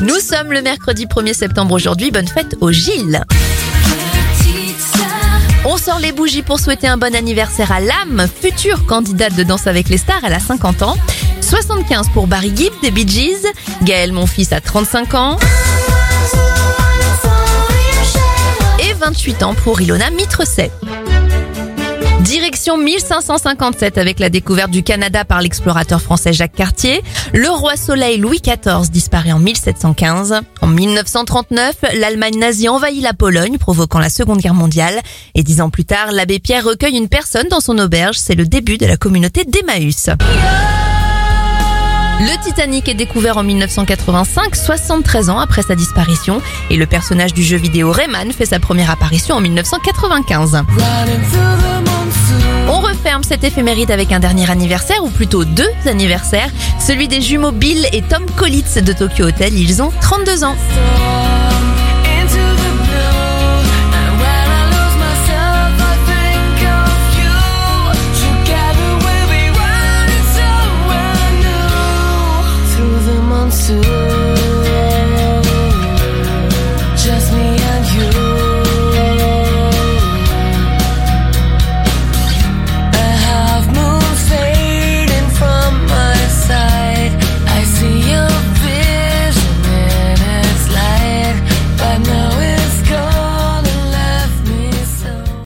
Nous sommes le mercredi 1er septembre aujourd'hui. Bonne fête au Gilles. On sort les bougies pour souhaiter un bon anniversaire à Lame, future candidate de Danse avec les stars. Elle a 50 ans. 75 pour Barry Gibb des Bee Gees. Gaël, mon fils, a 35 ans. Et 28 ans pour Ilona Mitrecet. Direction 1557 avec la découverte du Canada par l'explorateur français Jacques Cartier. Le roi soleil Louis XIV disparaît en 1715. En 1939, l'Allemagne nazie envahit la Pologne, provoquant la Seconde Guerre mondiale. Et dix ans plus tard, l'abbé Pierre recueille une personne dans son auberge. C'est le début de la communauté d'Emmaüs. Le Titanic est découvert en 1985, 73 ans après sa disparition, et le personnage du jeu vidéo Rayman fait sa première apparition en 1995. On referme cette éphéméride avec un dernier anniversaire, ou plutôt deux anniversaires, celui des jumeaux Bill et Tom Collitz de Tokyo Hotel, ils ont 32 ans.